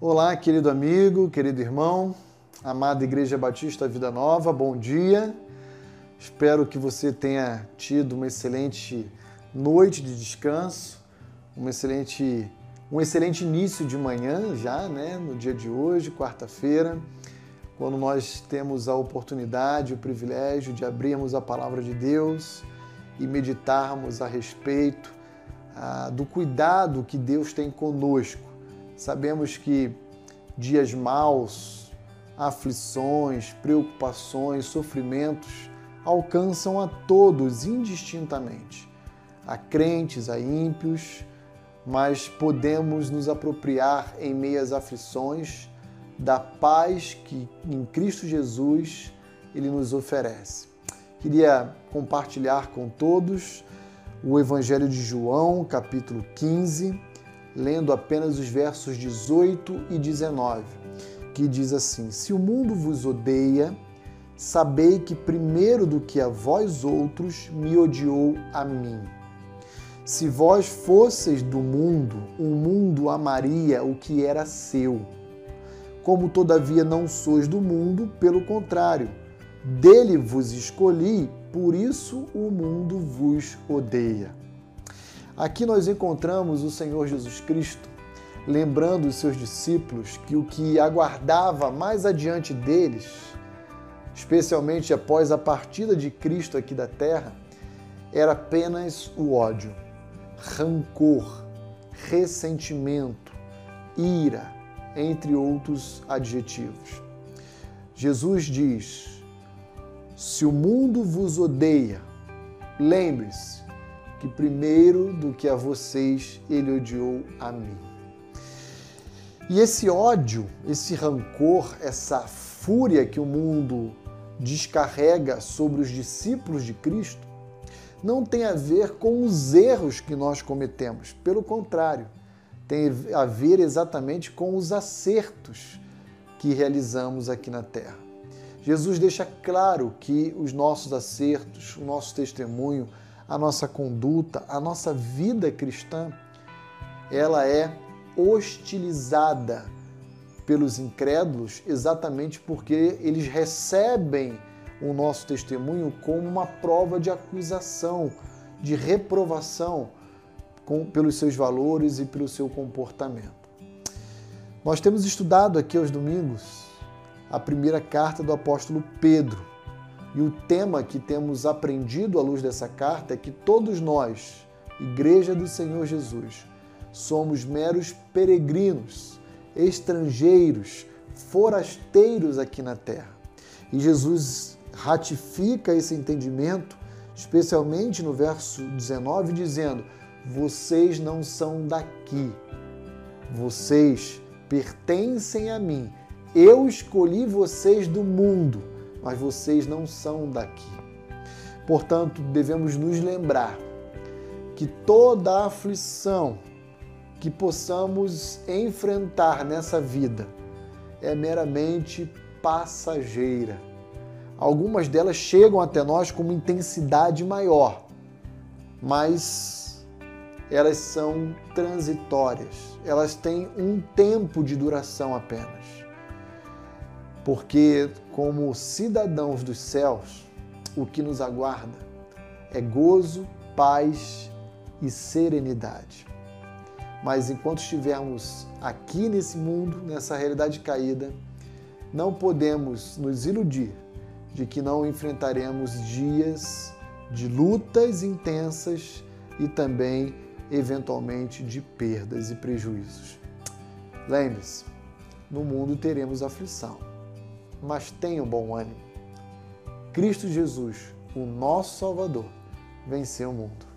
Olá, querido amigo, querido irmão, amada Igreja Batista Vida Nova, bom dia. Espero que você tenha tido uma excelente noite de descanso, um excelente, um excelente início de manhã já, né, no dia de hoje, quarta-feira, quando nós temos a oportunidade, o privilégio de abrirmos a palavra de Deus e meditarmos a respeito ah, do cuidado que Deus tem conosco Sabemos que dias maus, aflições, preocupações, sofrimentos alcançam a todos indistintamente, a crentes, a ímpios, mas podemos nos apropriar em meias aflições da paz que em Cristo Jesus ele nos oferece. Queria compartilhar com todos o Evangelho de João, capítulo 15, lendo apenas os versos 18 e 19, que diz assim: Se o mundo vos odeia, sabei que primeiro do que a vós outros me odiou a mim. Se vós fosseis do mundo, o mundo amaria o que era seu. Como todavia não sois do mundo, pelo contrário, dele vos escolhi, por isso o mundo vos odeia. Aqui nós encontramos o Senhor Jesus Cristo lembrando os seus discípulos que o que aguardava mais adiante deles, especialmente após a partida de Cristo aqui da terra, era apenas o ódio, rancor, ressentimento, ira, entre outros adjetivos. Jesus diz: Se o mundo vos odeia, lembre-se que primeiro do que a vocês ele odiou a mim. E esse ódio, esse rancor, essa fúria que o mundo descarrega sobre os discípulos de Cristo, não tem a ver com os erros que nós cometemos. Pelo contrário, tem a ver exatamente com os acertos que realizamos aqui na terra. Jesus deixa claro que os nossos acertos, o nosso testemunho, a nossa conduta, a nossa vida cristã, ela é hostilizada pelos incrédulos exatamente porque eles recebem o nosso testemunho como uma prova de acusação, de reprovação com, pelos seus valores e pelo seu comportamento. Nós temos estudado aqui aos domingos a primeira carta do apóstolo Pedro. E o tema que temos aprendido à luz dessa carta é que todos nós, Igreja do Senhor Jesus, somos meros peregrinos, estrangeiros, forasteiros aqui na terra. E Jesus ratifica esse entendimento, especialmente no verso 19, dizendo: Vocês não são daqui, vocês pertencem a mim. Eu escolhi vocês do mundo mas vocês não são daqui. Portanto, devemos nos lembrar que toda aflição que possamos enfrentar nessa vida é meramente passageira. Algumas delas chegam até nós com uma intensidade maior, mas elas são transitórias, elas têm um tempo de duração apenas porque, como cidadãos dos céus, o que nos aguarda é gozo, paz e serenidade. Mas enquanto estivermos aqui nesse mundo, nessa realidade caída, não podemos nos iludir de que não enfrentaremos dias de lutas intensas e também, eventualmente, de perdas e prejuízos. Lembre-se, no mundo teremos aflição mas tenham bom ânimo. Cristo Jesus, o nosso Salvador, venceu o mundo.